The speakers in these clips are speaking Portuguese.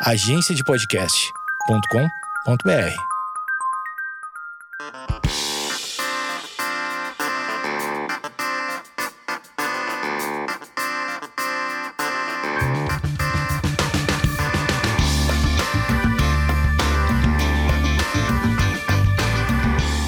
agenciadepodcast.com.br.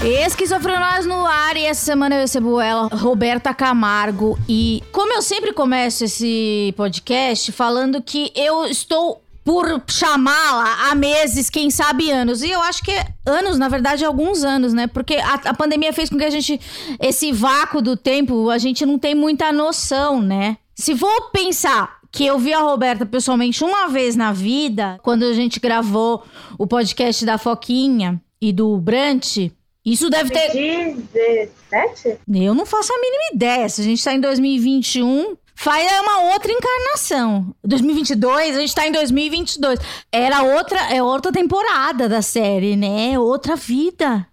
Esquizofrenóis no ar e essa semana eu recebo ela, Roberta Camargo. E como eu sempre começo esse podcast falando que eu estou por chamá-la há meses, quem sabe anos. E eu acho que anos, na verdade, alguns anos, né? Porque a, a, pandemia fez com que a gente, esse vácuo do tempo, a gente não tem muita noção, né? Se for pensar que eu vi a Roberta pessoalmente uma vez na vida, quando a gente gravou o podcast da Foquinha e do Brant, isso deve ter. 17? Eu não faço a mínima ideia. Se a gente tá em 2021, Faz é uma outra encarnação. 2022, a gente tá em 2022. Era outra, é outra temporada da série, né? Outra vida.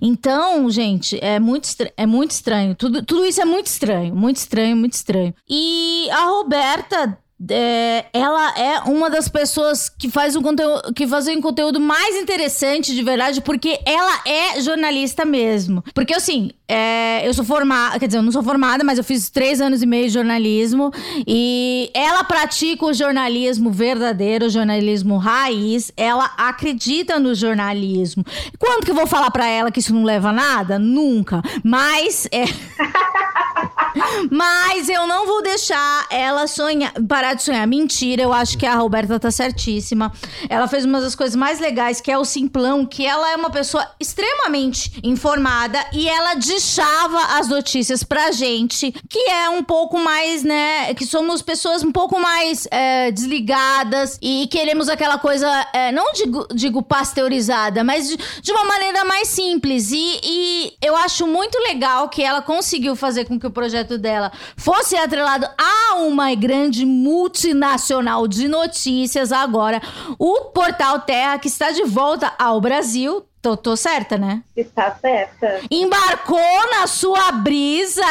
Então, gente, é muito, é muito estranho. Tudo, tudo isso é muito estranho. Muito estranho, muito estranho. E a Roberta é, ela é uma das pessoas que faz um conteúdo que faz um conteúdo mais interessante de verdade, porque ela é jornalista mesmo. Porque assim, é, eu sou formada, quer dizer, eu não sou formada, mas eu fiz três anos e meio de jornalismo e ela pratica o jornalismo verdadeiro, o jornalismo raiz. Ela acredita no jornalismo. Quando que eu vou falar para ela que isso não leva a nada? Nunca. Mas é Mas eu não vou deixar ela sonhar, parar de sonhar. Mentira, eu acho que a Roberta tá certíssima. Ela fez uma das coisas mais legais, que é o simplão, que ela é uma pessoa extremamente informada e ela deixava as notícias pra gente, que é um pouco mais, né? Que somos pessoas um pouco mais é, desligadas e queremos aquela coisa, é, não digo, digo pasteurizada, mas de, de, uma maneira mais simples. E, e eu acho muito legal que ela conseguiu fazer com que o projeto projeto dela fosse atrelado a uma grande multinacional de notícias agora, o Portal Terra, que está de volta ao Brasil, Tô, tô, certa, né? Está certa. Embarcou na sua brisa!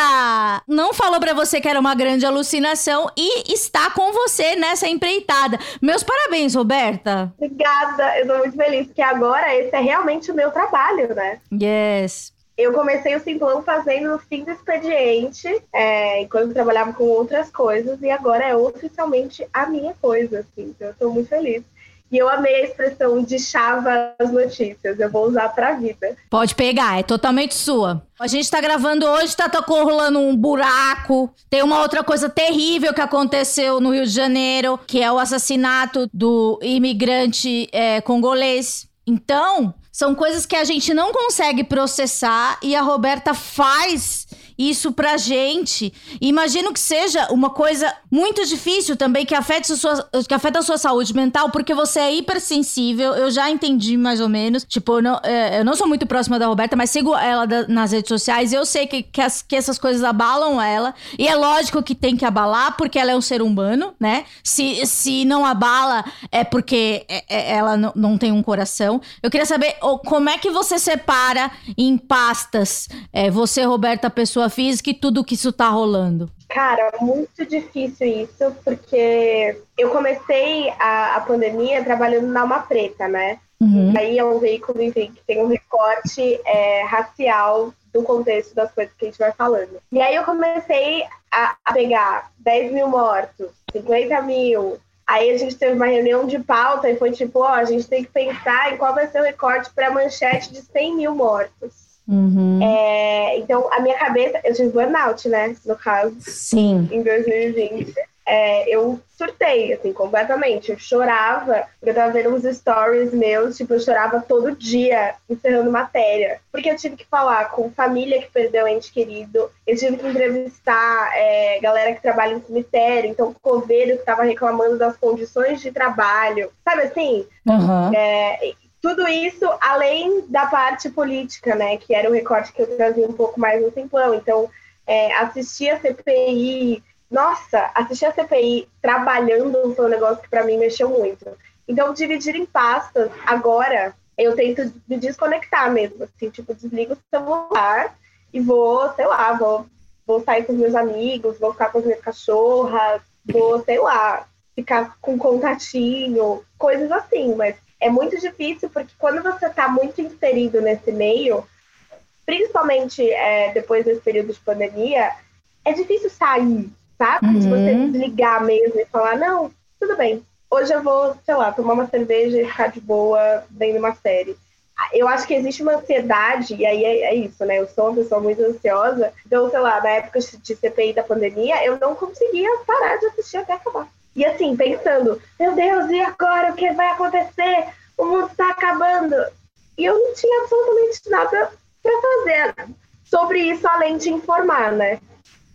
Não falou para você que era uma grande alucinação e está com você nessa empreitada. Meus parabéns, Roberta. Obrigada, eu tô muito feliz, porque agora esse é realmente o meu trabalho, né? Yes. Eu comecei o Simplão fazendo no fim do expediente, é, enquanto trabalhava com outras coisas, e agora é oficialmente a minha coisa, assim, então eu estou muito feliz. E eu amei a expressão de chava as notícias. Eu vou usar pra vida. Pode pegar, é totalmente sua. A gente tá gravando hoje, tá, tá rolando um buraco. Tem uma outra coisa terrível que aconteceu no Rio de Janeiro, que é o assassinato do imigrante é, congolês. Então, são coisas que a gente não consegue processar e a Roberta faz isso pra gente. imagino que seja uma coisa muito difícil também, que afeta a sua, que afeta a sua saúde mental, porque você é hipersensível. Eu já entendi mais ou menos. Tipo, eu não, é, eu não sou muito próxima da Roberta, mas sigo ela da, nas redes sociais. Eu sei que, que, as, que essas coisas abalam ela. E é lógico que tem que abalar, porque ela é um ser humano, né? Se, se não abala, é porque é, é, ela não, não tem um coração. Eu queria saber como é que você separa em pastas, é, você, Roberta, pessoa física e tudo que isso tá rolando? Cara, muito difícil isso, porque eu comecei a, a pandemia trabalhando na Alma Preta, né? Uhum. Aí é um veículo, enfim, que tem um recorte é, racial do contexto das coisas que a gente vai falando. E aí eu comecei a, a pegar 10 mil mortos, 50 mil. Aí a gente teve uma reunião de pauta e foi tipo, ó, a gente tem que pensar em qual vai ser o recorte para manchete de 100 mil mortos. Uhum. É, então, a minha cabeça, eu tive burnout, né? No caso. Sim. Em 2020. É, eu surtei, assim, completamente. Eu chorava, eu tava vendo uns stories meus, tipo, eu chorava todo dia encerrando matéria. Porque eu tive que falar com família que perdeu ente querido, eu tive que entrevistar é, galera que trabalha no cemitério, então coveiro que tava reclamando das condições de trabalho. Sabe assim? Uhum. É, tudo isso além da parte política, né? Que era o recorte que eu trazia um pouco mais no simplão. Então, é, assistir a CPI. Nossa, assistir a CPI trabalhando foi um negócio que para mim mexeu muito. Então, dividir em pastas, agora eu tento me desconectar mesmo. Assim, tipo, desligo o celular e vou, sei lá, vou, vou sair com os meus amigos, vou ficar com as minhas cachorras, vou, sei lá, ficar com contatinho, coisas assim, mas é muito difícil porque quando você está muito inserido nesse meio, principalmente é, depois desse período de pandemia, é difícil sair, sabe? Uhum. De você desligar mesmo e falar, não, tudo bem, hoje eu vou, sei lá, tomar uma cerveja e ficar de boa vendo uma série. Eu acho que existe uma ansiedade, e aí é, é, isso, né? Eu sou uma pessoa muito ansiosa. Então, sei lá, na época de CPI da pandemia, eu não conseguia parar de assistir até acabar. E assim, pensando, meu Deus, e agora? O que vai acontecer? O mundo está acabando. E eu não tinha absolutamente nada para fazer sobre isso, além de informar, né?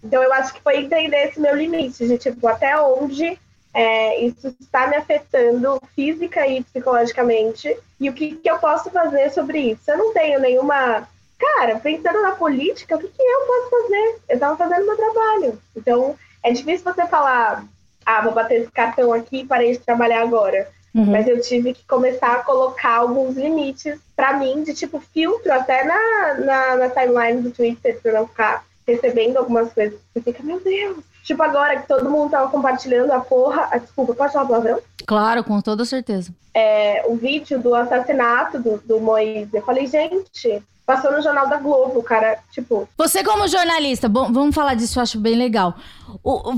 Então, eu acho que foi entender esse meu limite, de tipo, até onde é, isso está me afetando física e psicologicamente, e o que, que eu posso fazer sobre isso? Eu não tenho nenhuma. Cara, pensando na política, o que, que eu posso fazer? Eu estava fazendo meu trabalho. Então, é difícil você falar, ah, vou bater esse cartão aqui e parei de trabalhar agora. Uhum. Mas eu tive que começar a colocar alguns limites para mim, de tipo filtro até na, na, na timeline do Twitter, para não ficar recebendo algumas coisas. Você fica, meu Deus, Tipo, agora que todo mundo tava compartilhando a porra. Ah, desculpa, pode falar palavrão? Claro, com toda certeza. É, o vídeo do assassinato do, do Moisés. Eu falei, gente, passou no Jornal da Globo, cara, tipo... Você como jornalista, bom, vamos falar disso, eu acho bem legal. O, o,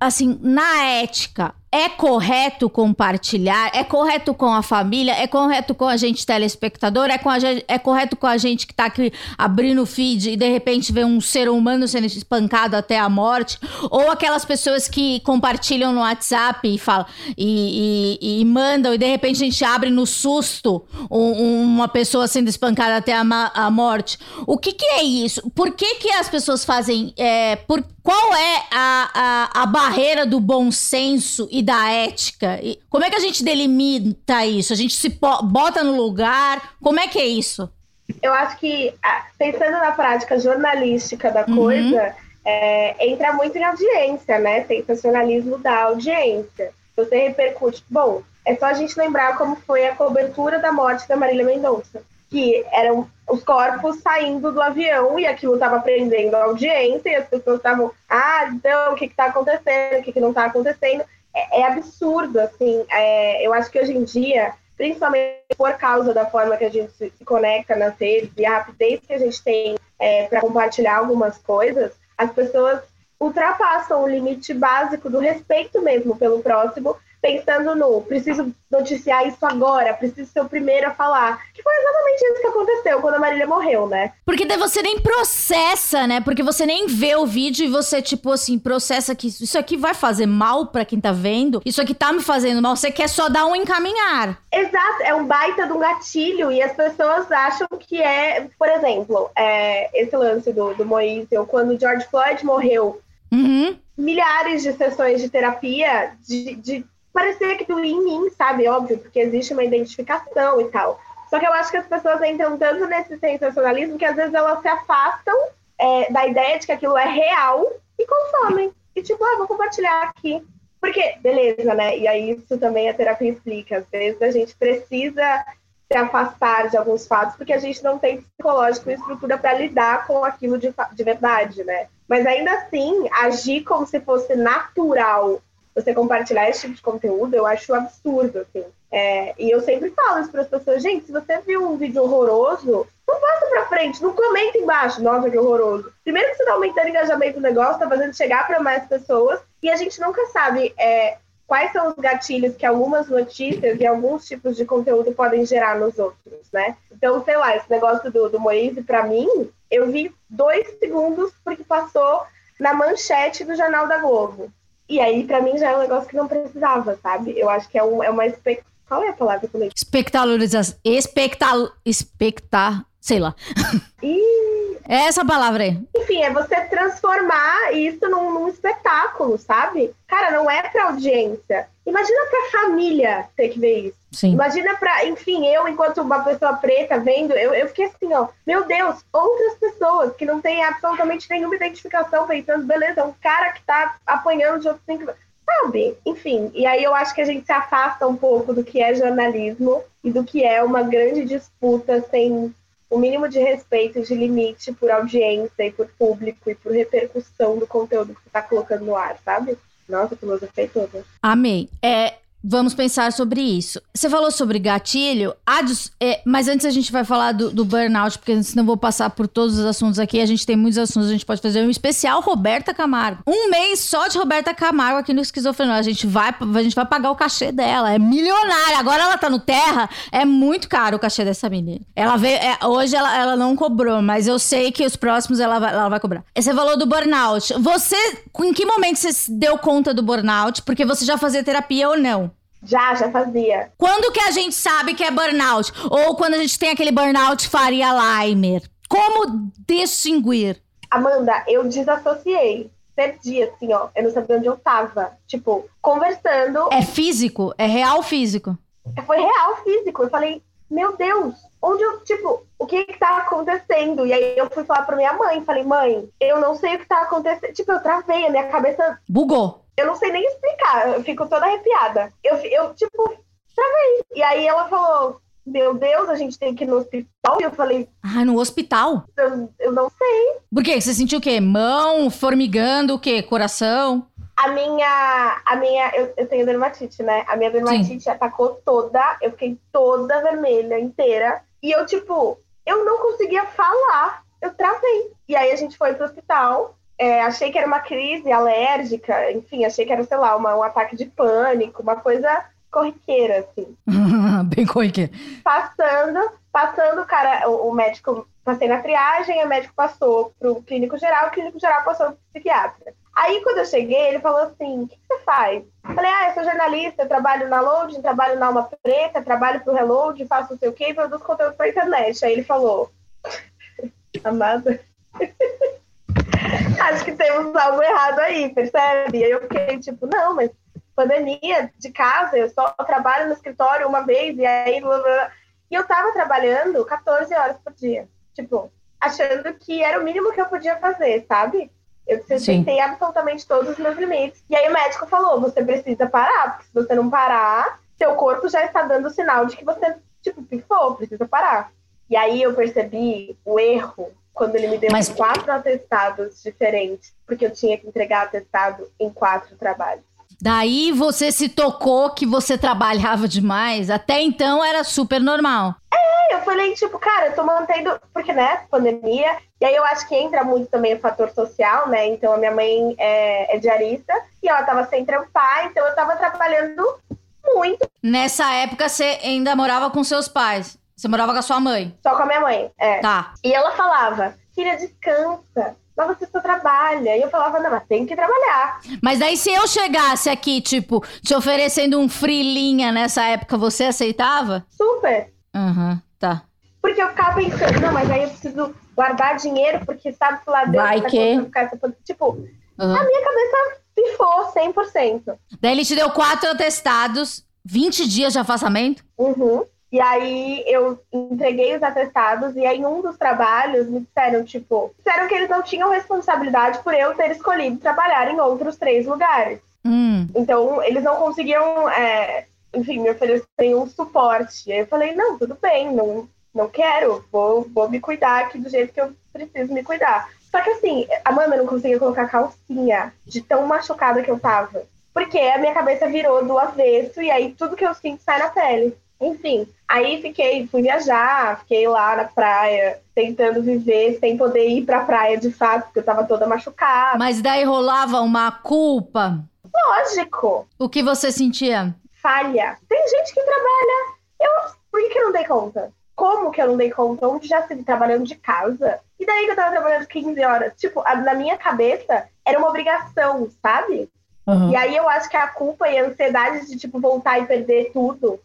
assim, na ética, é correto compartilhar? É correto com a família? É correto com a gente telespectador? É, com a, é correto com a gente que tá aqui abrindo o feed e de repente vê um ser humano sendo espancado até a morte? Ou aquelas pessoas que compartilham no WhatsApp e falam e, e, e mandam e de repente a gente abre no susto um, uma pessoa sendo espancada até a, a, morte? O que, que é isso? Por que, que as pessoas fazem? É, por, qual é a, a, a barreira do bom senso e da ética? E como é que a gente delimita isso? A gente se bota no lugar? Como é que é isso? Eu acho que, pensando na prática jornalística da uhum. coisa, é, entra muito em audiência, né? Sensacionalismo da audiência. Você repercute. Bom, é só a gente lembrar como foi a cobertura da morte da Marília Mendonça. Que eram os corpos saindo do avião e aquilo estava prendendo a audiência e as pessoas estavam, ah, então o que está acontecendo, o que, que não está acontecendo é, é absurdo, assim. É, eu acho que hoje em dia, principalmente por causa da forma que a gente se, conecta nas redes e a rapidez que a gente tem é, para compartilhar algumas coisas, as pessoas ultrapassam o limite básico do respeito mesmo pelo próximo pensando no preciso noticiar isso agora, preciso ser o primeiro a falar. Que foi exatamente isso que aconteceu quando a Marília morreu, né? Porque daí você nem processa, né? Porque você nem vê o vídeo e você, tipo assim, processa que isso aqui vai fazer mal para quem tá vendo, isso aqui tá me fazendo mal, você quer só dar um encaminhar. Exato, é um baita de um gatilho e as pessoas acham que é, por exemplo, é, esse lance do, do Moise, ou quando o George Floyd morreu. Uhum. Milhares de sessões de terapia de, de parecia que doía em mim, sabe? Óbvio, porque existe uma identificação e tal. Só que eu acho que as pessoas entram tanto nesse sensacionalismo que às vezes elas se afastam é, da ideia de que aquilo é real e consomem. E tipo, ah, vou compartilhar aqui. Porque, beleza, né? E aí isso também a terapia explica. Às vezes a gente precisa se afastar de alguns fatos porque a gente não tem psicológico e estrutura para lidar com aquilo de, de verdade, né? Mas ainda assim, agir como se fosse natural você compartilhar esse tipo de conteúdo, eu acho absurdo, assim. É, e eu sempre falo isso para as pessoas, gente, se você viu um vídeo horroroso, não passa para frente, não comenta embaixo, nossa, que horroroso. Primeiro que você está aumentando o engajamento do negócio, está fazendo chegar para mais pessoas, e a gente nunca sabe é, quais são os gatilhos que algumas notícias e alguns tipos de conteúdo podem gerar nos outros, né? Então, sei lá, esse negócio do, do Moise, para mim, eu vi dois segundos porque passou na manchete do Jornal da Globo. E aí, para mim, já é um negócio que não precisava, sabe? Eu acho que é, um, é uma expect... Qual é a palavra que eu falei? Espectalorização. Espectal... Espectar... Sei lá. E... É essa palavra aí. Enfim, é você transformar isso num, num espetáculo, sabe? Cara, não é pra audiência. Imagina pra família ter que ver isso. Sim. Imagina pra, enfim, eu, enquanto uma pessoa preta vendo, eu, eu fiquei assim, ó, meu Deus, outras pessoas que não têm absolutamente nenhuma identificação pensando, beleza, um cara que tá apanhando de outros cinco. Sabe? Enfim, e aí eu acho que a gente se afasta um pouco do que é jornalismo e do que é uma grande disputa sem o mínimo de respeito e de limite por audiência e por público e por repercussão do conteúdo que você está colocando no ar, sabe? Nossa, filosofei toda. Amei. É, Vamos pensar sobre isso. Você falou sobre gatilho, é, mas antes a gente vai falar do, do, burnout, porque senão vou passar por todos os assuntos aqui. A gente tem muitos assuntos, a gente pode fazer um especial Roberta Camargo. Um mês só de Roberta Camargo aqui no Esquizofrenia. A gente vai, a gente vai pagar o cachê dela. É milionária. Agora ela tá no Terra. É muito caro o cachê dessa menina. Ela veio. É, hoje ela, ela não cobrou, mas eu sei que os próximos ela vai, ela vai cobrar. Você falou do burnout. Você, em que momento você deu conta do burnout? Porque você já fazia terapia ou não? Já, já fazia. Quando que a gente sabe que é burnout? Ou quando a gente tem aquele burnout Faria Limer? Como distinguir? Amanda, eu desassociei. Perdi, assim, ó. Eu não sabia onde eu tava. Tipo, conversando. É físico? É real físico? Foi real físico. Eu falei, meu Deus, onde eu, tipo, o que que tá acontecendo? E aí eu fui falar pra minha mãe, falei, mãe, eu não sei o que tá acontecendo. Tipo, eu travei, a minha cabeça... Bugou. Eu não sei nem explicar, eu fico toda arrepiada. Eu, eu tipo, travei. E aí ela falou, meu Deus, a gente tem que ir no hospital. E eu falei... Ah, no hospital? Eu, eu não sei. Por quê? Você sentiu o quê? Mão, formigando, o quê? Coração? A minha, a minha, eu, eu tenho dermatite, né? A minha dermatite Sim. atacou toda, eu fiquei toda vermelha, inteira. E eu, tipo, eu não conseguia falar, eu travei. E aí a gente foi pro hospital, é, achei que era uma crise alérgica, enfim, achei que era, sei lá, uma, um ataque de pânico, uma coisa corriqueira, assim. Bem corriqueira. Passando, passando, cara, o, o, médico, passei na triagem, o médico passou pro clínico geral, o clínico geral passou pro psiquiatra. Aí, quando eu cheguei, ele falou assim, o que, você faz? Eu falei, ah, eu sou jornalista, eu trabalho na Loading, trabalho na Alma Preta, trabalho pro Reload, faço não sei o quê, produzo conteúdo pra internet. Aí ele falou, amada... acho que temos algo errado aí, percebe? E aí eu fiquei tipo, não, mas pandemia de casa, eu só trabalho no escritório uma vez, e aí. Blá, blá. E eu tava trabalhando 14 horas por dia. Tipo, achando que era o mínimo que eu podia fazer, sabe? Eu tentei absolutamente todos os meus limites. E aí o médico falou: você precisa parar, porque se você não parar, seu corpo já está dando sinal de que você, tipo, pifou, precisa parar. E aí eu percebi o erro quando ele me deu Mas... quatro atestados diferentes, porque eu tinha que entregar atestado em quatro trabalhos. Daí você se tocou que você trabalhava demais. Até então era super normal. É, eu falei, tipo, cara, eu tô mantendo. Porque, né, pandemia. E aí eu acho que entra muito também o fator social, né? Então a minha mãe é, é diarista e ela tava sem trampar, então eu tava trabalhando muito. Nessa época você ainda morava com seus pais? Você morava com a sua mãe? Só com a minha mãe, é. Tá. E ela falava, filha, descansa. Mas você só trabalha. E eu falava, não, mas tem que trabalhar. Mas daí se eu chegasse aqui, tipo, te oferecendo um frilinha nessa época, você aceitava? Super. Aham, uhum, tá. Porque eu ficava pensando, não, mas aí eu preciso guardar dinheiro, porque sabe se lá dentro vai que... Ficar essa... Tipo, uhum. a minha cabeça pifou 100%. Daí ele te deu quatro atestados, 20 dias de afastamento? Uhum. E aí eu entreguei os atestados e aí em um dos trabalhos me disseram, tipo, disseram que eles não tinham responsabilidade por eu ter escolhido trabalhar em outros três lugares. Hum. Então, eles não conseguiam, é, enfim, me oferecer um suporte. E aí eu falei, não, tudo bem, não, não quero, vou, vou me cuidar aqui do jeito que eu preciso me cuidar. Só que assim, a Amanda não conseguia colocar calcinha de tão machucada que eu tava. Porque a minha cabeça virou do avesso e aí tudo que eu sinto sai na pele. Enfim, aí fiquei, fui viajar, fiquei lá na praia, tentando viver sem poder ir pra praia de fato, porque eu tava toda machucada. Mas daí rolava uma culpa? Lógico. O que você sentia? Falha. Tem gente que trabalha. Eu, por que, que eu não dei conta? Como que eu não dei conta? Onde já estive trabalhando de casa? E daí que eu tava trabalhando 15 horas? Tipo, na minha cabeça era uma obrigação, sabe? Uhum. E aí eu acho que a culpa e a ansiedade de, tipo, voltar e perder tudo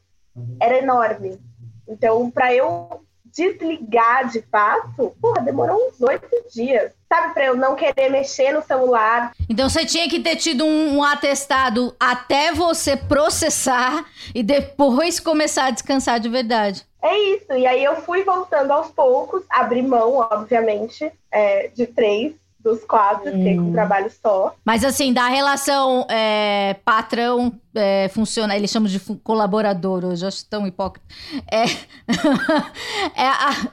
era enorme. Então, para eu desligar de fato, porra, demorou uns oito dias. Sabe, para eu não querer mexer no celular. Então você tinha que ter tido um, um, atestado até você processar e depois começar a descansar de verdade. É isso. E aí eu fui voltando aos poucos, abri mão, obviamente, é, de três dos quatro, hum. fiquei com um trabalho só. Mas assim, da relação é, patrão é, funciona, eles chamam de colaborador, hoje acho tão hipócrita. É, é a,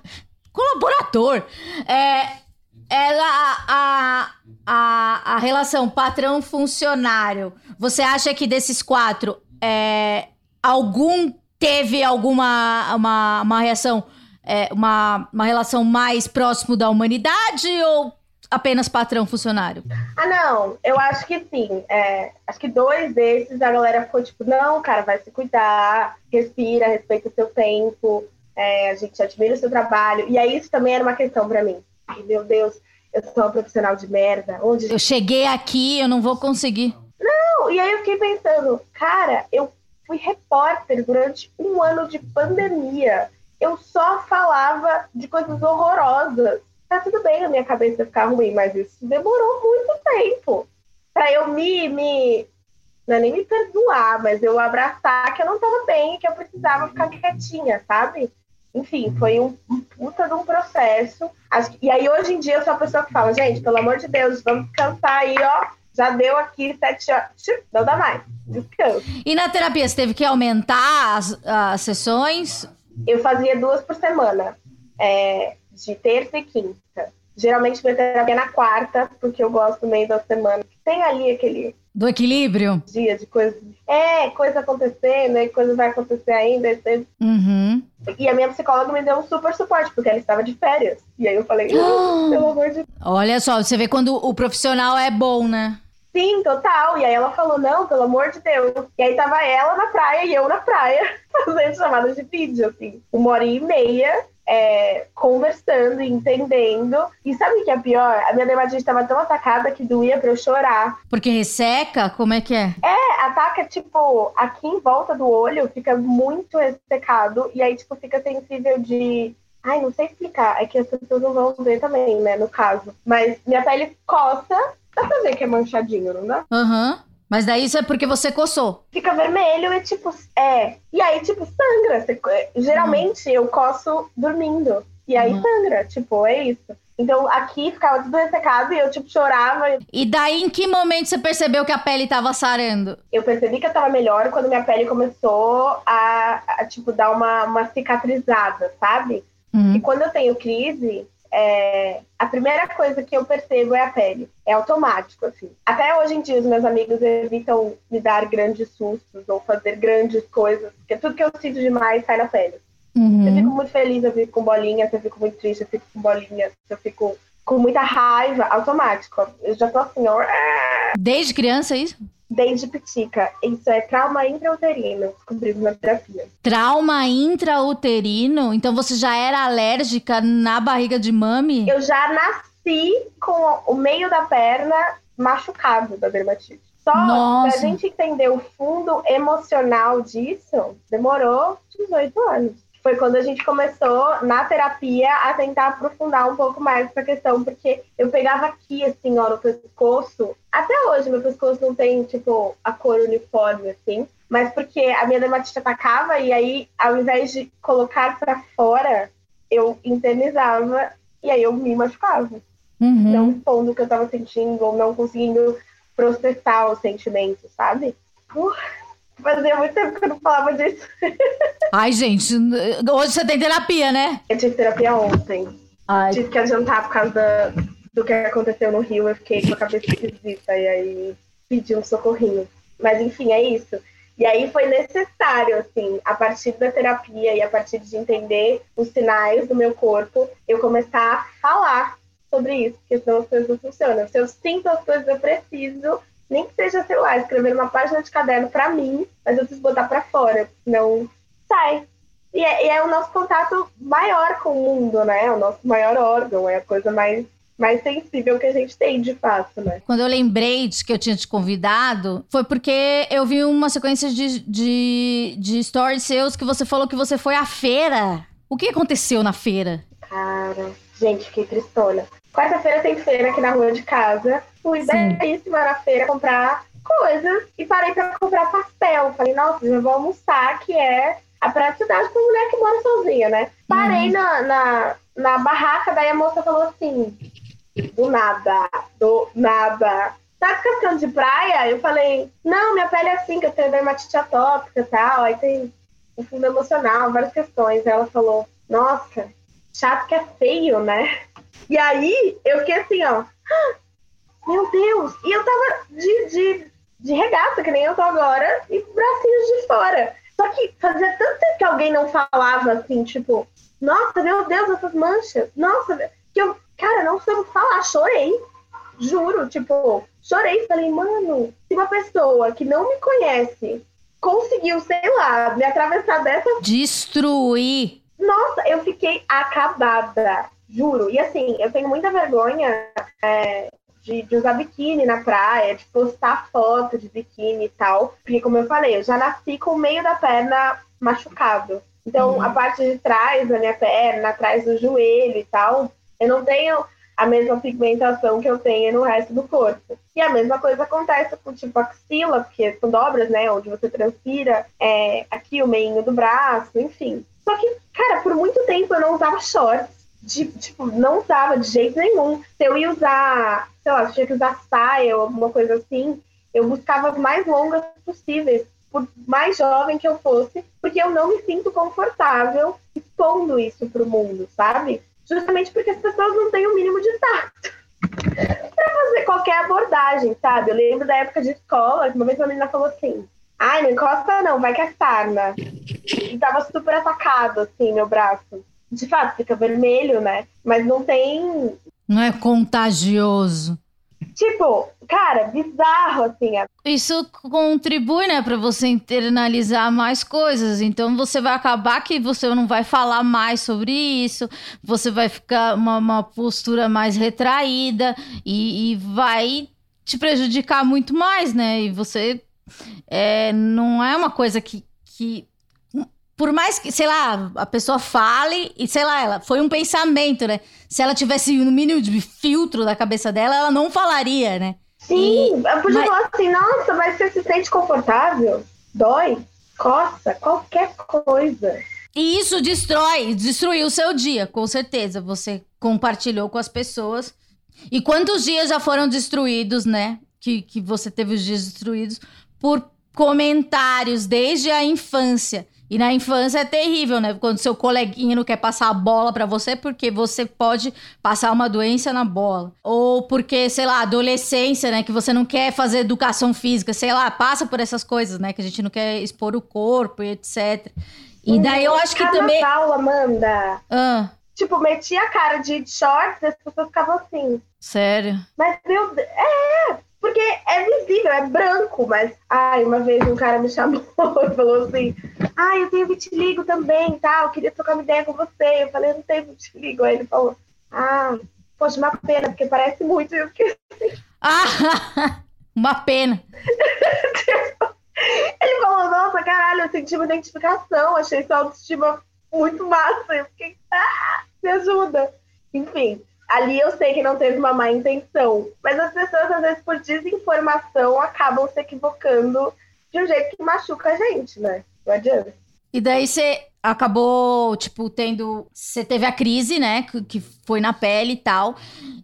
colaborador. É, ela, a, a, a relação patrão-funcionário, você acha que desses quatro, é, algum teve alguma uma, uma reação, é, uma, uma relação mais próximo da humanidade ou apenas patrão-funcionário? Ah, não, eu acho que sim. É, acho que dois desses a galera ficou tipo, não, cara, vai se cuidar, respira, respeita o seu tempo, é, a gente admira o seu trabalho. E aí isso também era uma questão para mim. Ai, meu Deus, eu sou uma profissional de merda. Onde... Eu cheguei aqui, eu não vou conseguir. Não, e aí eu fiquei pensando, cara, eu fui repórter durante um ano de pandemia. Eu só falava de coisas horrorosas. Tá tudo bem na minha cabeça ficar ruim, mas isso demorou muito tempo. Pra eu me, me não é nem me perdoar, mas eu abraçar que eu não tava bem, que eu precisava ficar quietinha, sabe? Enfim, foi um, um puta de um processo. e aí, hoje em dia, eu sou a pessoa que fala, gente, pelo amor de Deus, vamos descansar aí, ó. Já deu aqui sete horas. Não dá mais. Descanso. E na terapia, você teve que aumentar as, as sessões? Eu fazia duas por semana. É, de terça e quinta. Geralmente minha terapia é na quarta, porque eu gosto no meio da semana. Tem ali aquele. Do equilíbrio? Dia de coisa. É, coisa acontecendo, e coisa vai acontecer ainda. Uhum. E a minha psicóloga me deu um super suporte, porque ela estava de férias. E aí eu falei, pelo amor de Deus. Olha só, você vê quando o profissional é bom, né? Sim, total. E aí ela falou, não, pelo amor de Deus. E aí tava ela na praia e eu na praia, fazendo chamadas de vídeo, assim. Uma hora e meia, é, conversando e entendendo. E sabe o que é pior? A minha dermatite estava tão atacada que doía pra eu chorar. Porque resseca? Como é que é? É, ataca, tipo, aqui em volta do olho fica muito ressecado. E aí, tipo, fica sensível de Ai, não sei explicar. É que as pessoas não vão ver também, né, no caso. Mas minha pele coça. Dá pra ver que é manchadinho, não dá? Aham. Uhum. Mas daí isso é porque você coçou. Fica vermelho e tipo, é. E aí, tipo, sangra. Geralmente uhum. eu coço dormindo. E aí uhum. sangra. Tipo, é isso. Então aqui ficava tudo ressecado e eu, tipo, chorava. E daí, em que momento você percebeu que a pele tava sarando? Eu percebi que eu tava melhor quando minha pele começou a, a tipo, dar uma, uma cicatrizada, sabe? Uhum. E quando eu tenho crise, é, a primeira coisa que eu percebo é a pele. É automático, assim. Até hoje em dia, os meus amigos evitam me dar grandes sustos ou fazer grandes coisas, porque tudo que eu sinto demais sai na pele. Uhum. Eu fico muito feliz, eu fico com bolinha, eu fico muito triste, eu fico com bolinha, eu fico com muita raiva, automático. Eu já tô assim, ó. Desde criança, isso? desde pitica. Isso é trauma intrauterino, descobrimos na terapia. Trauma intrauterino? Então você já era alérgica na barriga de mami? Eu já nasci com o meio da perna machucado da dermatite. Só Nossa. pra gente entender o fundo emocional disso, demorou 18 anos foi quando a gente começou na terapia a tentar aprofundar um pouco mais essa questão, porque eu pegava aqui, assim, ó, no pescoço. Até hoje, meu pescoço não tem, tipo, a cor uniforme, assim. Mas porque a minha dermatite atacava e aí, ao invés de colocar para fora, eu internizava e aí eu me machucava. Uhum. Não expondo o que eu tava sentindo ou não conseguindo processar o sentimento, sabe? Uh. Fazia muito tempo que eu não falava disso. Ai, gente, hoje você tem terapia, né? Eu tive terapia ontem. Ai. Tive que adiantar por causa da, do que aconteceu no Rio. Eu fiquei com a cabeça esquisita e aí pedi um socorrinho. Mas enfim, é isso. E aí foi necessário, assim, a partir da terapia e a partir de entender os sinais do meu corpo, eu começar a falar sobre isso, porque senão as coisas não funcionam. Se eu sinto as coisas, eu preciso nem que seja, sei lá, escrever uma página de caderno para mim, mas eu preciso botar para fora, senão sai. E é, e é, o nosso contato maior com o mundo, né? É o nosso maior órgão, é a coisa mais, mais sensível que a gente tem, de fato, né? Quando eu lembrei de que eu tinha te convidado, foi porque eu vi uma sequência de, de, de stories seus que você falou que você foi à feira. O que aconteceu na feira? Cara, gente, fiquei tristona. Quarta-feira tem feira aqui na rua de casa. Fui belíssima na feira comprar coisas e parei pra comprar pastel. Falei, nossa, já vou almoçar, que é a praticidade pra mulher que mora sozinha, né? Parei uhum. na, na, na barraca, daí a moça falou assim, do nada, do nada. Tá descascando de praia? Eu falei, não, minha pele é assim, que eu tenho dermatite atópica e tal. Aí tem o fundo emocional, várias questões. Aí ela falou, nossa, chato que é feio, né? E aí eu fiquei assim, ó. Ah, meu Deus! E eu tava de, de, de regata, que nem eu tô agora, e bracinhos de fora. Só que fazia tanto tempo que alguém não falava assim, tipo, nossa, meu Deus, essas manchas. Nossa, que eu, cara, não soube falar, chorei. Juro, tipo, chorei. Falei, mano, se uma pessoa que não me conhece conseguiu, sei lá, me atravessar dessa. Destruir. Nossa, eu fiquei acabada. Juro. E assim, eu tenho muita vergonha é, de, de, usar biquíni na praia, de postar foto de biquíni e tal. Porque, como eu falei, eu já nasci com o meio da perna machucado. Então, uhum. a parte de trás da minha perna, atrás do joelho e tal, eu não tenho a mesma pigmentação que eu tenho no resto do corpo. E a mesma coisa acontece com tipo axila, porque são dobras, né, onde você transpira, é, aqui o meio do braço, enfim. Só que, cara, por muito tempo eu não usava shorts, de, tipo, não usava de jeito nenhum. Se eu ia usar, sei lá, se tinha que usar saia ou alguma coisa assim, eu buscava as mais longas possíveis, por mais jovem que eu fosse, porque eu não me sinto confortável expondo isso pro mundo, sabe? justamente porque as pessoas não têm o mínimo de tato para fazer qualquer abordagem, sabe? Eu lembro da época de escola, que uma vez uma menina falou assim: ai, não encosta não, vai que é sarna. E tava super atacado, assim, meu braço. De fato, fica vermelho, né? Mas não tem. Não é contagioso. Tipo, cara, bizarro, assim. Isso contribui, né, para você internalizar mais coisas. Então você vai acabar que você não vai falar mais sobre isso, você vai ficar uma, uma postura mais retraída e, e, vai te prejudicar muito mais, né? E você é, não é uma coisa que, que por mais que, sei lá, a pessoa fale e, sei lá, ela foi um pensamento, né? Se ela tivesse no mínimo de filtro da cabeça dela, ela não falaria, né? Sim, eu podia mas... falar assim, nossa, mas você se sente confortável? Dói? Coça? Qualquer coisa. E isso destrói, destruiu o seu dia, com certeza. Você compartilhou com as pessoas. E quantos dias já foram destruídos, né? Que, que você teve os dias destruídos por comentários desde a infância. E na infância é terrível, né? Quando seu coleguinha não quer passar a bola para você porque você pode passar uma doença na bola. Ou porque, sei lá, adolescência, né? Que você não quer fazer educação física, sei lá, passa por essas coisas, né? Que a gente não quer expor o corpo e etc. E daí eu acho que também. Amanda. Ah. Tipo, metia a cara de shorts e as pessoas ficavam assim. Sério? Mas, meu Deus. É, porque é visível, é branco, mas. Ai, uma vez um cara me chamou e falou assim: Ai, eu tenho vitiligo também, tá? Eu queria trocar uma ideia com você. Eu falei, eu não tenho vitiligo. Aí ele falou: Ah, poxa, uma pena, porque parece muito. Eu fiquei assim. Ah, uma pena. ele falou: Nossa, caralho, eu senti uma identificação, achei sua autoestima muito massa. Eu fiquei, ah, me ajuda. Enfim, ali eu sei que não teve uma má intenção, mas as pessoas, às vezes, por desinformação, acabam se equivocando de um jeito que machuca a gente, né? Não adianta. E daí você acabou, tipo, tendo. Você teve a crise, né? Que foi na pele e tal.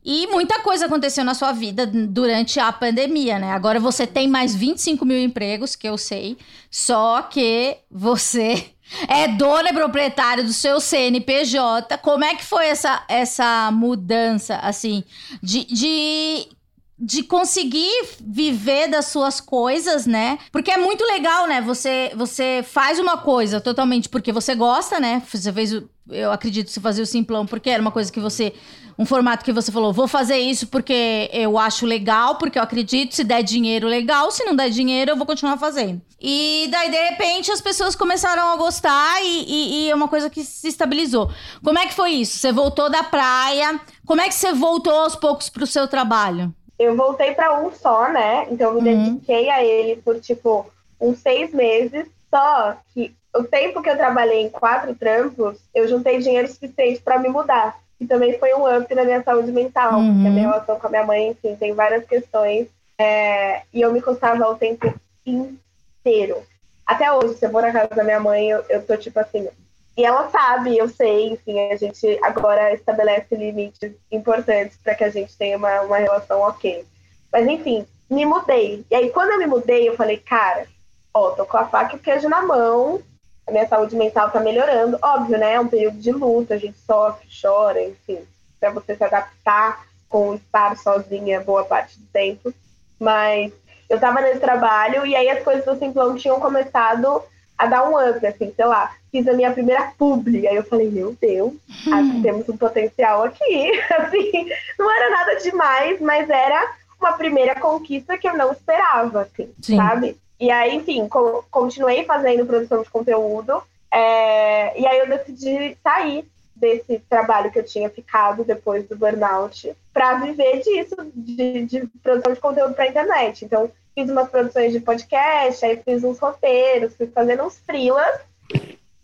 E muita coisa aconteceu na sua vida durante a pandemia, né? Agora você tem mais 25 mil empregos, que eu sei. Só que você é dono e proprietário do seu CNPJ. Como é que foi essa, essa mudança, assim, de, de, de conseguir viver das suas coisas, né? Porque é muito legal, né? Você, você faz uma coisa totalmente porque você gosta, né? Você fez, eu acredito, você fazia o simplão porque era uma coisa que você um formato que você falou, vou fazer isso porque eu acho legal, porque eu acredito, se der dinheiro, legal, se não der dinheiro, eu vou continuar fazendo. E daí, de repente, as pessoas começaram a gostar e, e, é uma coisa que se estabilizou. Como é que foi isso? Você voltou da praia, como é que você voltou aos poucos pro seu trabalho? Eu voltei para um só, né? Então eu me uhum. dediquei a ele por, tipo, uns seis meses. Só que o tempo que eu trabalhei em quatro trampos, eu juntei dinheiro suficiente para me mudar que também foi um up na minha saúde mental, uhum. porque a minha relação com a minha mãe, enfim, tem várias questões. É, e eu me custava o tempo inteiro. Até hoje, se eu vou na casa da minha mãe, eu, eu tô tipo assim. E ela sabe, eu sei, enfim, a gente agora estabelece limites importantes para que a gente tenha uma, uma relação ok. Mas enfim, me mudei. E aí, quando eu me mudei, eu falei, cara, ó, tô com a faca e o queijo na mão, a minha saúde mental tá melhorando. Óbvio, né? É um período de luta, a gente sofre, chora, enfim. para você se adaptar com estar sozinha boa parte do tempo. Mas eu tava nesse trabalho e aí as coisas do Simplão tinham começado a dar um up, assim, sei lá. Fiz a minha primeira publi, aí eu falei, meu Deus, hum. acho que temos um potencial aqui. Assim, não era nada demais, mas era uma primeira conquista que eu não esperava, assim, Sim. sabe? E aí, enfim, co continuei fazendo produção de conteúdo. É, e aí eu decidi sair desse trabalho que eu tinha ficado depois do burnout para viver disso, de, de, produção de conteúdo para internet. Então, fiz umas produções de podcast, aí fiz uns roteiros, fui fazendo uns freelas,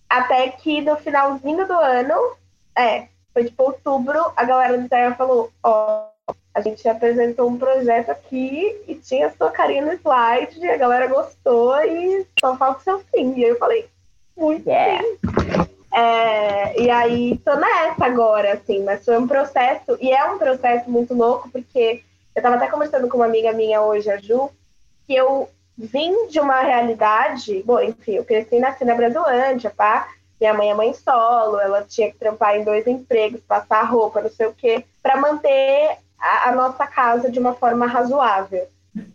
até que no finalzinho do ano, é, foi tipo outubro, a galera do Terra falou, ó, oh, a gente apresentou um projeto aqui e tinha sua carinha no slide, a galera gostou e só falta o seu fim. E aí eu falei, muito yeah. É, e aí tô nessa agora, assim, mas foi um processo, e é um processo muito louco, porque eu tava até conversando com uma amiga minha hoje, a Ju, que eu vim de uma realidade, bom, enfim, eu cresci nasci na Brasilândia, pá, minha mãe é mãe solo, ela tinha que trampar em dois empregos, passar roupa, não sei o quê, para manter a, a nossa casa de uma forma razoável.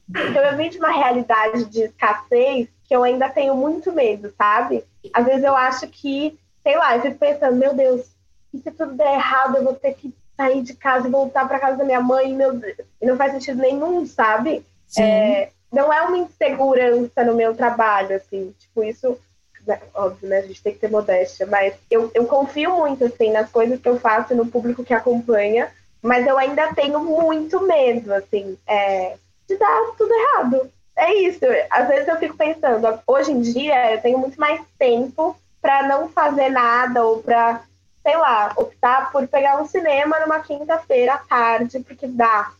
Então eu vim de uma realidade de escassez que eu ainda tenho muito medo, sabe? Às vezes eu acho que sei lá, eu fico pensando, meu Deus, e se tudo der errado, eu vou ter que sair de casa e voltar para casa da minha mãe, meu Deus, e não faz sentido nenhum, sabe? É, não é uma insegurança no meu trabalho, assim, tipo, isso, né, óbvio, né, a gente tem que ter modéstia, mas eu, eu confio muito, assim, nas coisas que eu faço no público que acompanha, mas eu ainda tenho muito medo, assim, é, de dar tudo errado. É isso, às vezes eu fico pensando, hoje em dia eu tenho muito mais tempo para não fazer nada ou para, sei lá, optar por pegar um cinema numa quinta-feira à tarde, porque dá,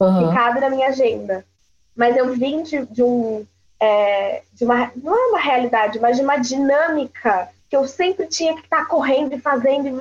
uhum. cabe na minha agenda. Mas eu vim de, de um. É, de uma, não é uma realidade, mas de uma dinâmica que eu sempre tinha que estar tá correndo e fazendo.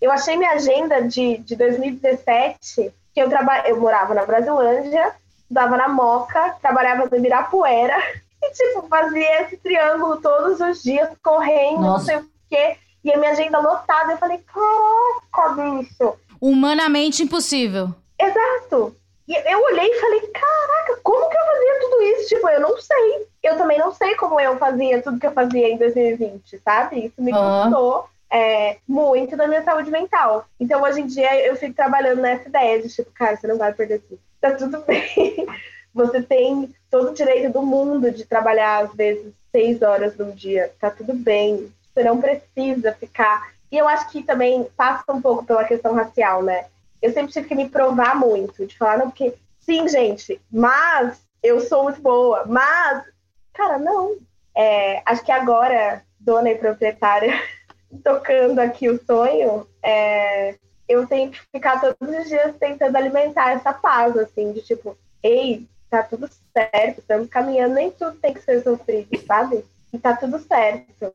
Eu achei minha agenda de, de 2017, que eu, traba, eu morava na Brasilândia, estudava na Moca, trabalhava no Ibirapuera, e, tipo, fazia esse triângulo todos os dias, correndo, Nossa. não sei o quê. E a minha agenda lotada. Eu falei, caraca, bicho. Humanamente impossível. Exato. E eu olhei e falei, caraca, como que eu fazia tudo isso? Tipo, eu não sei. Eu também não sei como eu fazia tudo que eu fazia em 2020, sabe? Isso me custou é, muito da minha saúde mental. Então, hoje em dia, eu fico trabalhando nessa ideia de, tipo, cara, você não vai perder tudo. Tá tudo bem. Você tem todo o direito do mundo de trabalhar, às vezes, seis horas no dia. Tá tudo bem. Você não precisa ficar. E eu acho que também passa um pouco pela questão racial, né? Eu sempre tive que me provar muito, de falar, não, porque, sim, gente, mas eu sou muito boa, mas, cara, não. É, acho que agora, dona e proprietária, tocando aqui o sonho, é, eu tenho que ficar todos os dias tentando alimentar essa paz, assim, de tipo, ei, tá tudo certo, estamos caminhando, nem tudo tem que ser sofrido, sabe? E tá tudo certo,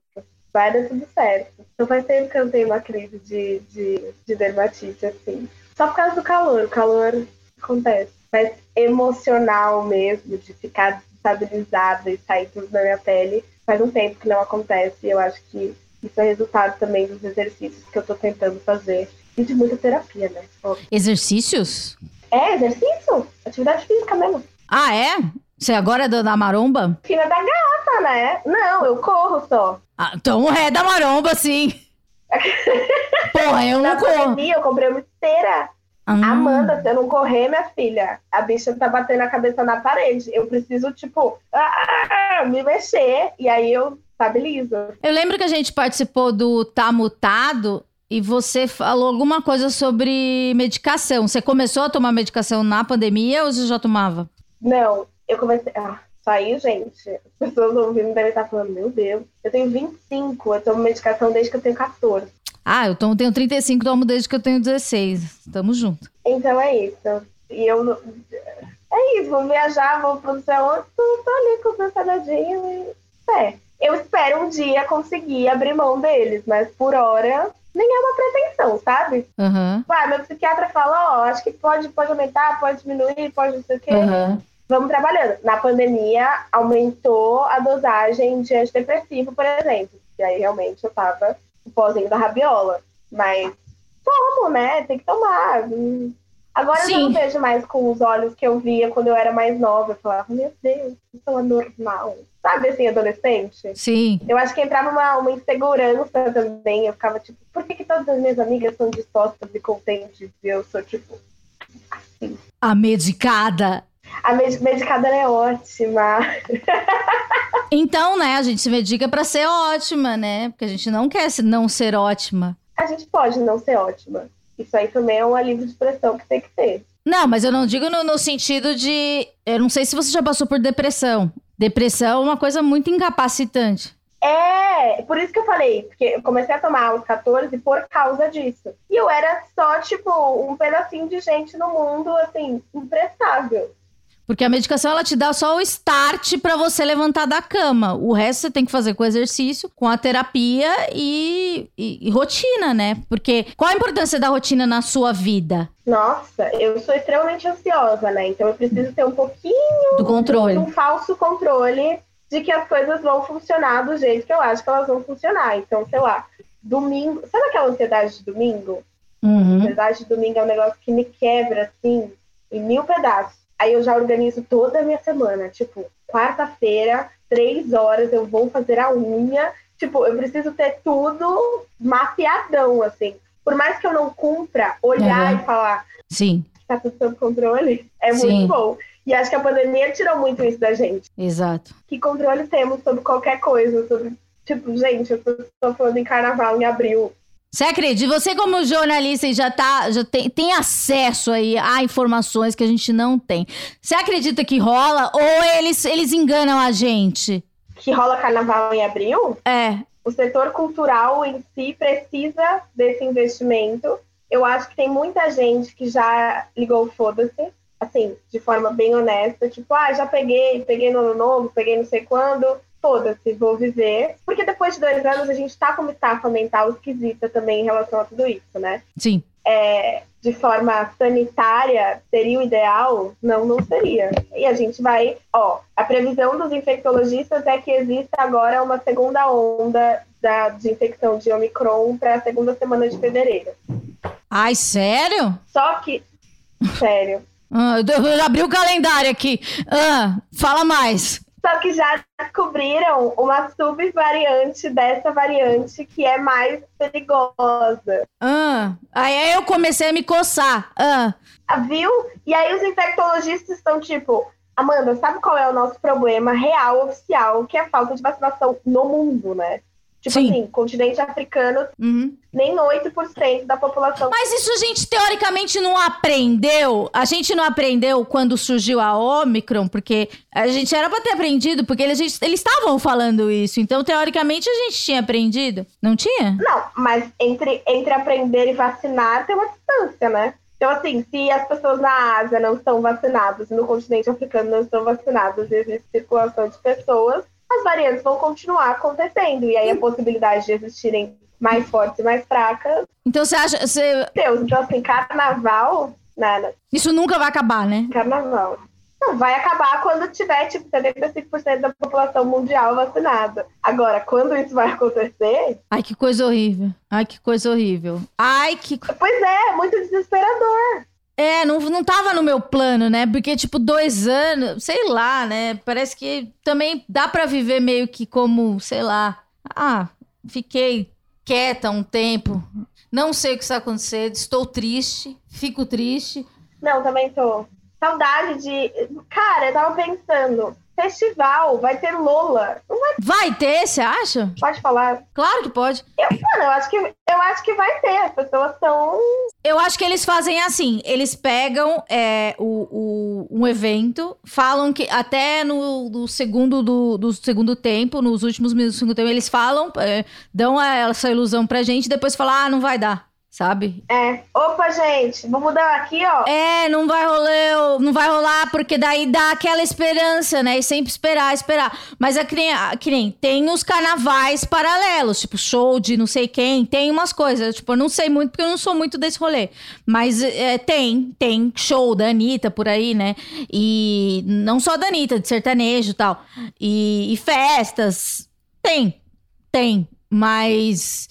vai dar tudo certo. Não faz tempo que eu tenho uma crise de, de, de dermatite, assim. Só por causa do calor, o calor acontece. Mas emocional mesmo, de ficar estabilizada e sair tudo da minha pele, faz um tempo que não acontece. E eu acho que isso é resultado também dos exercícios que eu tô tentando fazer. E de muita terapia, né? Exercícios? É, exercício. Atividade física mesmo. Ah, é? Você agora é da maromba? Filha da gata, né? Não, eu corro só. Ah, então é da maromba, sim. Porra, eu não corro. Pandemia, eu comprei uma esteira. Hum. Amanda, se eu não correr, minha filha, a bicha tá batendo a cabeça na parede. Eu preciso, tipo, ah, me mexer. E aí eu estabilizo. Eu lembro que a gente participou do Tá Mutado e você falou alguma coisa sobre medicação. Você começou a tomar medicação na pandemia ou você já tomava? Não, eu comecei. Ah, saiu, gente. As pessoas ouvindo devem estar falando: Meu Deus, eu tenho 25, eu tomo medicação desde que eu tenho 14. Ah, eu tomo, tenho 35, tomo desde que eu tenho 16. Tamo junto. Então é isso. E eu. É isso, vou viajar, vou pro céu, tô, tô ali com o meu e. É. Eu espero um dia conseguir abrir mão deles, mas por hora nem é uma pretensão, sabe? Uhum. Ah, meu psiquiatra fala, ó, oh, acho que pode, pode aumentar, pode diminuir, pode não sei o quê. Uhum. Vamos trabalhando. Na pandemia, aumentou a dosagem de antidepressivo, por exemplo. E aí, realmente, eu tava o pozinho da rabiola. Mas tomo, né? Tem que tomar. Agora Sim. eu não vejo mais com os olhos que eu via quando eu era mais nova. Eu falava, meu Deus, isso é normal. Sabe assim, adolescente? Sim. Eu acho que entrava uma, uma insegurança também. Eu ficava tipo, por que, que todas as minhas amigas são dispostas e contentes e eu sou tipo assim? A medicada. A med medicada é ótima. então, né, a gente se medica para ser ótima, né? Porque a gente não quer não ser ótima. A gente pode não ser ótima. Isso aí também é um alívio de expressão que tem que ter. Não, mas eu não digo no, no, sentido de. Eu não sei se você já passou por depressão. Depressão é uma coisa muito incapacitante. É, por isso que eu falei, porque eu comecei a tomar aos 14 por causa disso. E eu era só, tipo, um pedacinho de gente no mundo, assim, imprestável. Porque a medicação ela te dá só o start para você levantar da cama. O resto você tem que fazer com exercício, com a terapia e, e, e, rotina, né? Porque qual a importância da rotina na sua vida? Nossa, eu sou extremamente ansiosa, né? Então eu preciso ter um pouquinho do controle, um falso controle de que as coisas vão funcionar do jeito que eu acho que elas vão funcionar. Então, sei lá, domingo, sabe aquela ansiedade de domingo? Uhum. A ansiedade de domingo é um negócio que me quebra assim em mil pedaços. Aí eu já organizo toda a minha semana. Tipo, quarta-feira, três horas, eu vou fazer a unha. Tipo, eu preciso ter tudo mapeadão, assim. Por mais que eu não cumpra, olhar uhum. e falar. Sim. Tá tudo sob controle, é Sim. muito bom. E acho que a pandemia tirou muito isso da gente. Exato. Que controle temos sobre qualquer coisa, sobre. Tipo, gente, eu tô falando em carnaval em abril. Você acredita? Você, como jornalista, já, tá, já tem, tem acesso aí a informações que a gente não tem. Você acredita que rola ou eles, eles enganam a gente? Que rola carnaval em abril? É. O setor cultural em si precisa desse investimento. Eu acho que tem muita gente que já ligou foda-se, assim, de forma bem honesta, tipo, ah, já peguei, peguei no ano novo, peguei não sei quando, foda-se, vou viver. Porque depois de dois anos a gente tá com uma estafa mental esquisita também em relação a tudo isso, né? Sim. É, de forma sanitária seria o ideal? Não, não seria. E a gente vai, ó, a previsão dos infectologistas é que exista agora uma segunda onda da, de infecção de Omicron para a segunda semana de fevereiro. Ai, sério? Só que, sério. Ah, eu abri o calendário aqui. Ah, fala mais. Só que já descobriram uma subvariante dessa variante que é mais perigosa. Ah, aí eu comecei a me coçar. Ah. ah. Viu? E aí os infectologistas estão tipo, Amanda, sabe qual é o nosso problema real, oficial, que é a falta de vacinação no mundo, né? Tipo Sim. assim, continente africano, uhum. nem 8% da população. Mas isso a gente teoricamente não aprendeu. A gente não aprendeu quando surgiu a Omicron, porque a gente era pra ter aprendido, porque eles estavam falando isso. Então, teoricamente, a gente tinha aprendido. Não tinha? Não, mas entre, entre aprender e vacinar tem uma distância, né? Então, assim, se as pessoas na Ásia não estão vacinadas, no continente africano não estão vacinadas, existe circulação de pessoas, as variantes vão continuar acontecendo. E aí a possibilidade de existirem mais fortes e mais fracas. Então você acha. Você... Deus, então assim, carnaval, nada. Isso nunca vai acabar, né? Carnaval. Não, vai acabar quando tiver, tipo, 75% da população mundial vacinada. Agora, quando isso vai acontecer. Ai, que coisa horrível. Ai, que coisa horrível. Ai, que. Pois é, é muito desesperador. É, não, não tava no meu plano, né? Porque, tipo, dois anos, sei lá, né? Parece que também dá para viver meio que como, sei lá. Ah, fiquei quieta um tempo. Não sei o que está acontecendo. Estou triste. Fico triste. Não, também tô. Saudade de. Cara, eu tava pensando festival, vai ter Lola. Vai... vai... ter, você acha? Pode falar. Claro que pode. Eu, mano, eu acho que, eu acho que vai ter. As pessoas estão. Eu acho que eles fazem assim: eles pegam é, o, o, um evento, falam que até no, no segundo do, do, segundo tempo, nos últimos minutos do segundo tempo, eles falam, é, dão essa ilusão pra gente, depois falam, ah, não vai dar sabe? É. Opa, gente, vou mudar aqui, ó. É, não vai rolar, não vai rolar, porque daí dá aquela esperança, né? E sempre esperar, esperar. Mas é que nem, que nem tem os carnavais paralelos, tipo show de não sei quem, tem umas coisas. Tipo, eu não sei muito, porque eu não sou muito desse rolê. Mas é, tem, tem show da Anitta por aí, né? E não só da Anitta, de sertanejo e tal. E, e festas. Tem, tem. Mas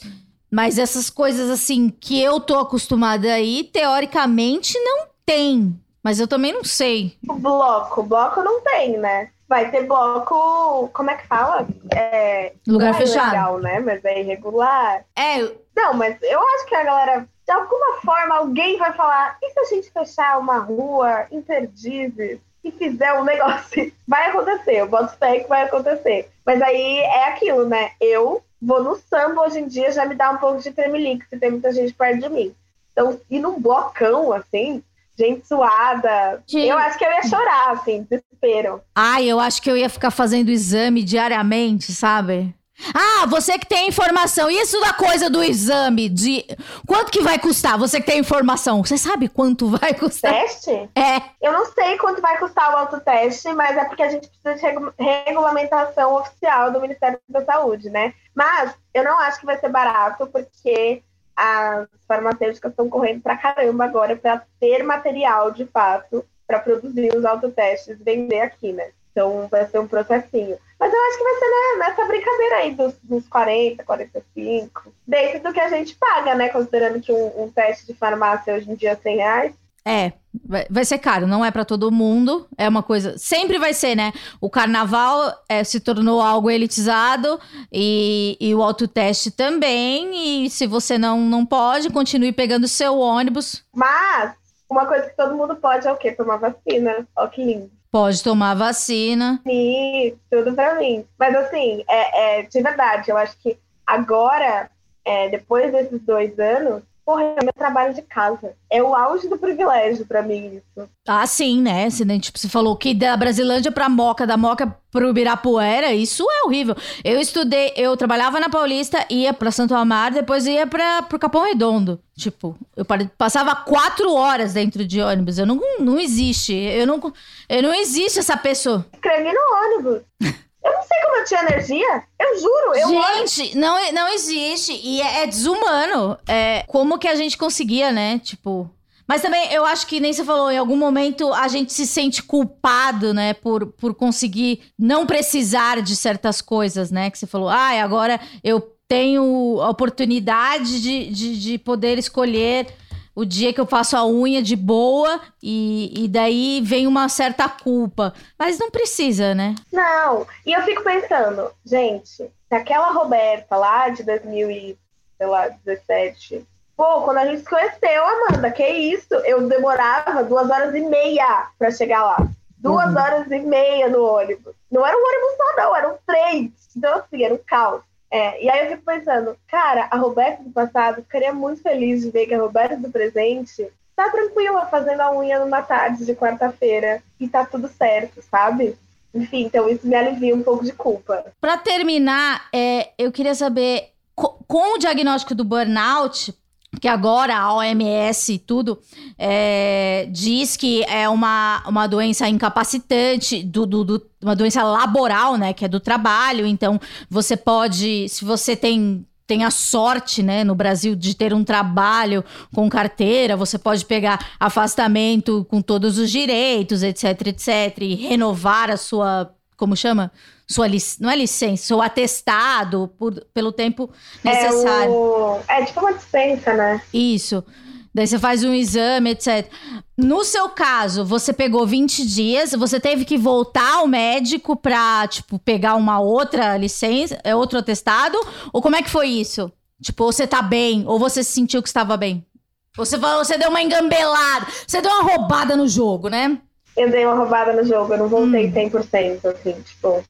Mas essas coisas assim que eu tô acostumada aí, teoricamente não tem. Mas eu também não sei. O bloco, bloco não tem, né? Vai ter bloco, como é que fala? É, Lugar é fechado. Legal, né? Mas é irregular. É. Não, mas eu acho que a galera, de alguma forma, alguém vai falar: e se a gente fechar uma rua interdizes e fizer um negócio? Vai acontecer, eu boto fé que vai acontecer. Mas aí é aquilo, né? Eu vou no samba hoje em dia, já me dá um pouco de tremelique se tem muita gente perto de mim. Então, ir num blocão, assim, gente suada. Gente. Eu acho que eu ia chorar, assim, desespero. Ai, eu acho que eu ia ficar fazendo exame diariamente, sabe? Ah, você que tem informação. Isso da coisa do exame, de quanto que vai custar? Você que tem informação, você sabe quanto vai custar? Teste? É. Eu não sei quanto vai custar o autoteste, mas é porque a gente precisa de regulamentação oficial do Ministério da Saúde, né? Mas eu não acho que vai ser barato, porque as farmacêuticas estão correndo pra caramba agora para ter material de fato para produzir os autotestes e vender aqui, né? Então vai ser um processinho. Mas eu acho que vai ser né, nessa brincadeira aí dos, dos 40, 45, dentro do que a gente paga, né? Considerando que um, um teste de farmácia hoje em dia é 100 reais. É, vai, vai ser caro, não é para todo mundo. É uma coisa. Sempre vai ser, né? O carnaval é, se tornou algo elitizado e, e o autoteste também. E se você não, não pode, continue pegando seu ônibus. Mas uma coisa que todo mundo pode é o quê? Tomar vacina. Ó, que lindo. Pode tomar vacina. Sim, tudo pra mim. Mas assim, é, é de verdade, eu acho que agora, é, depois desses dois anos, Porra, é meu trabalho de casa. É o auge do privilégio para mim isso. Ah, sim, né? Se, né? Tipo, você falou que da Brasilândia pra Moca, da Moca pro Ibirapuera, isso é horrível. Eu estudei, eu trabalhava na Paulista, ia pra Santo Amaro, depois ia pra, pro Capão Redondo. Tipo, eu passava quatro horas dentro de ônibus. Eu não, não existe. Eu não, eu não existe essa pessoa. Escrevi no ônibus. Eu não sei como eu tinha energia. Eu juro. Eu gente, não, não existe. E é, é desumano. É, como que a gente conseguia, né? Tipo. Mas também eu acho que nem você falou, em algum momento a gente se sente culpado, né, por, por conseguir não precisar de certas coisas, né? Que você falou, ah, agora eu tenho a oportunidade de, de, de poder escolher o dia que eu faço a unha de boa e, e daí vem uma certa culpa. Mas não precisa, né? Não. E eu fico pensando, gente, aquela Roberta lá de 2017. Pô, quando a gente se conheceu, Amanda, que isso? Eu demorava duas horas e meia para chegar lá. Duas uhum. horas e meia no ônibus. Não era um ônibus só, não, eram três. Então, assim, era um caos. É, e aí eu fico pensando, cara, a Roberta do passado ficaria muito feliz de ver que a Roberta do presente tá tranquila fazendo a unha numa tarde de quarta-feira e tá tudo certo, sabe? Enfim, então isso me alivia um pouco de culpa. Para terminar, é, eu queria saber, com o diagnóstico do burnout, que agora a OMS e tudo é, diz que é uma, uma doença incapacitante, do, do, do, uma doença laboral, né? Que é do trabalho. Então, você pode, se você tem tem a sorte, né, no Brasil, de ter um trabalho com carteira, você pode pegar afastamento com todos os direitos, etc, etc, e renovar a sua, como chama? Sua não é licença, seu atestado por, pelo tempo necessário. É, o, é tipo uma dispensa, né? Isso. Daí você faz um exame, etc. No seu caso, você pegou 20 dias, você teve que voltar ao médico pra, tipo, pegar uma outra licença, é outro atestado? Ou como é que foi isso? Tipo, você tá bem, ou você sentiu que estava bem? Você falou, você deu uma engambelada, você deu uma roubada no jogo, né? Eu dei uma roubada no jogo, eu não voltei hum. 100%, assim, tipo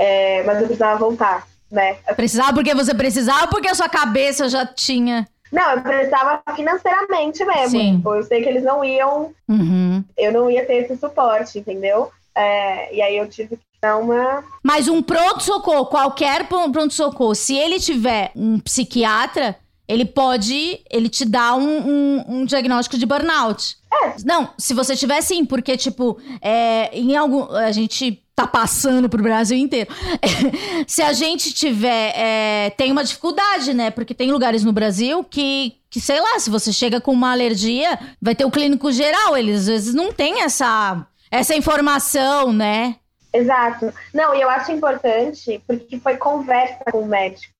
é, mas eu precisava voltar, né? Precisava porque você precisava porque a sua cabeça já tinha. Não, eu precisava financeiramente mesmo. Sim. Tipo, eu sei que eles não iam. Uhum. Eu não ia ter esse suporte, entendeu? É, e aí eu tive que dar uma. Mas um pronto-socorro, qualquer pronto-socorro, se ele tiver um psiquiatra, ele pode. Ele te dá um, um, um diagnóstico de burnout. É. Não, se você tiver sim, porque, tipo, é, em algum. A gente tá passando pro Brasil inteiro. Se a gente tiver. É, tem uma dificuldade, né? Porque tem lugares no Brasil que, que, sei lá, se você chega com uma alergia, vai ter o clínico geral. Eles às vezes não têm essa, essa informação, né? Exato. Não, e eu acho importante porque foi conversa com o médico.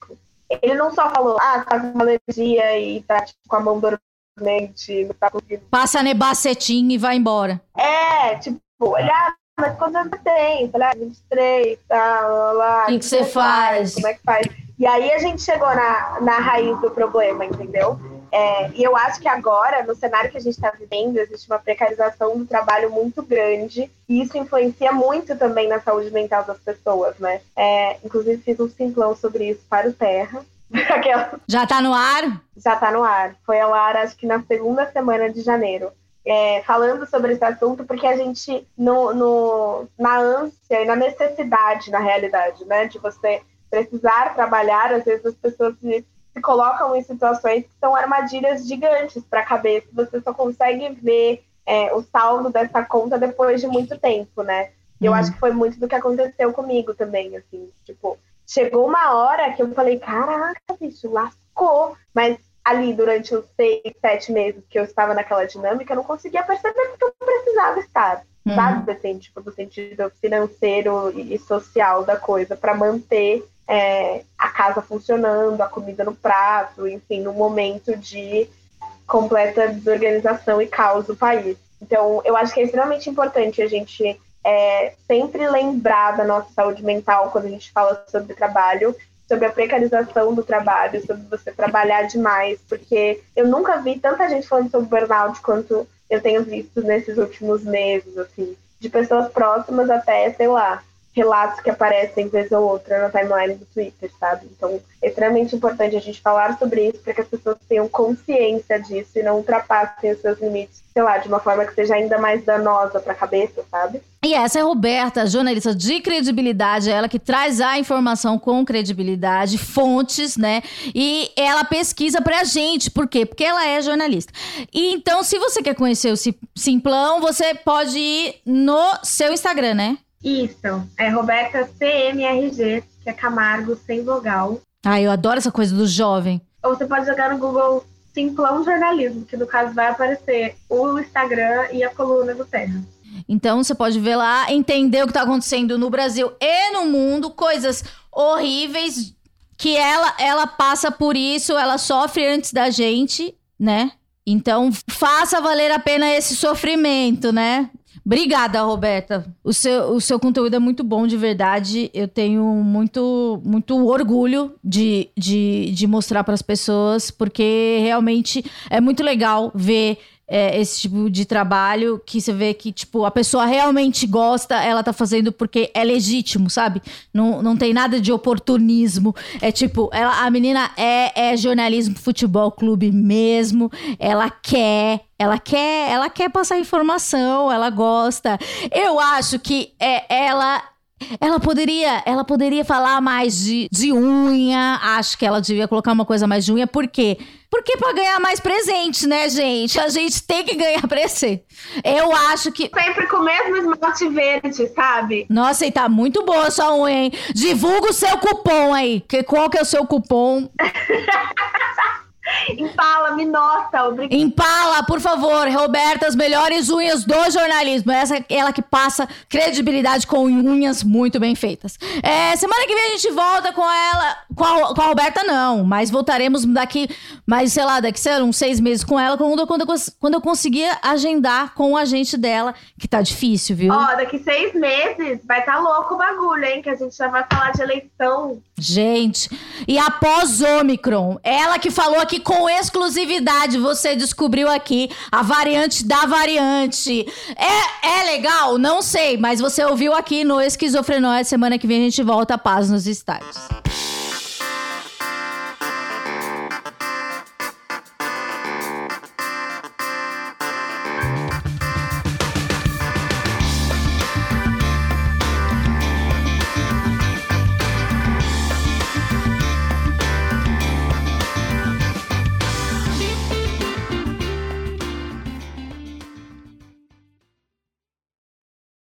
Ele não só falou, ah, tá com alergia e tá tipo, com a mão dormente, não tá conseguindo. Passa nebacetim e vai embora. É, tipo, olha, ah, mas quantos anos você tem? Falei, ah, 23, tá, lá, lá. O que, que, você faz? Como é que faz? E aí a gente chegou na, na raiz do problema, entendeu? É, e eu acho que agora, no cenário que a gente está vivendo, existe uma precarização do trabalho muito grande e isso influencia muito também na saúde mental das pessoas, né? É, inclusive fiz um simplão sobre isso para o Terra. Aquela... Já está no ar? Já está no ar. Foi ao ar, acho que na segunda semana de janeiro. É, falando sobre esse assunto, porque a gente, no, no, na ânsia e na necessidade, na realidade, né, de você precisar trabalhar, às vezes as pessoas se se colocam em situações que são armadilhas gigantes para a cabeça. Você só consegue ver é, o saldo dessa conta depois de muito tempo, né? E eu uhum. acho que foi muito do que aconteceu comigo também, assim. Tipo, chegou uma hora que eu falei, caraca, bicho, lascou. Mas ali, durante os seis, sete meses que eu estava naquela dinâmica, eu não conseguia perceber que eu precisava estar. Uhum. Sabe? Assim, tipo, do sentido financeiro e social da coisa, para manter é, a casa funcionando, a comida no prato, enfim, no momento de completa desorganização e caos do país. Então, eu acho que é extremamente importante a gente é, sempre lembrar da nossa saúde mental quando a gente fala sobre trabalho, sobre a precarização do trabalho, sobre você trabalhar demais, porque eu nunca vi tanta gente falando sobre burnout quanto eu tenho visto nesses últimos meses, assim, de pessoas próximas até, sei lá, relatos que aparecem vez ou outra na timeline do Twitter, sabe? Então, é extremamente importante a gente falar sobre isso para que as pessoas tenham consciência disso e não ultrapassem os seus limites, sei lá, de uma forma que seja ainda mais danosa para a cabeça, sabe? E essa é a Roberta, jornalista de credibilidade, ela que traz a informação com credibilidade, fontes, né? E ela pesquisa pra gente, por quê? Porque ela é jornalista. E então, se você quer conhecer o Simplão, você pode ir no seu Instagram, né? Isso, é Roberta CMRG, que é Camargo sem vogal. Ah, eu adoro essa coisa do jovem. Ou você pode jogar no Google Simplão Jornalismo, que no caso vai aparecer o Instagram e a coluna do Terra. Então você pode ver lá, entender o que está acontecendo no Brasil e no mundo, coisas horríveis que ela ela passa por isso, ela sofre antes da gente, né? Então faça valer a pena esse sofrimento, né? Obrigada, Roberta. O seu, o seu conteúdo é muito bom, de verdade. Eu tenho muito, muito orgulho de, de, de mostrar para as pessoas, porque realmente é muito legal ver é, esse tipo de trabalho que você vê que, tipo, a pessoa realmente gosta, ela tá fazendo porque é legítimo, sabe? Não, não tem nada de oportunismo. É tipo, ela, a menina é, é jornalismo futebol clube mesmo, ela quer. Ela quer, ela quer passar informação, ela gosta. Eu acho que é, ela ela poderia, ela poderia falar mais de, de unha. Acho que ela devia colocar uma coisa mais de unha. Por quê? Porque pra ganhar mais presente, né, gente? A gente tem que ganhar presente. Eu acho que. Sempre com o mesmo esmalte verde, sabe? Nossa, e tá muito boa a sua unha, hein? Divulga o seu cupom aí. Que, qual que é o seu cupom? Impala, me nota, obrigada. Impala, por favor, Roberta, as melhores unhas do jornalismo. Essa é ela que passa credibilidade com unhas muito bem feitas. É, semana que vem a gente volta com ela, com a, com a Roberta não, mas voltaremos daqui, mais, sei lá, daqui, sei lá, uns seis meses com ela, quando, quando, quando eu conseguir agendar com o agente dela, que tá difícil, viu? Ó, daqui seis meses vai tá louco o bagulho, hein, que a gente já vai falar de eleição. Gente, e após Omicron, ela que falou aqui com exclusividade, você descobriu aqui a variante da variante. É, é legal? Não sei, mas você ouviu aqui no Esquizofrenóia. Semana que vem a gente volta paz nos estádios.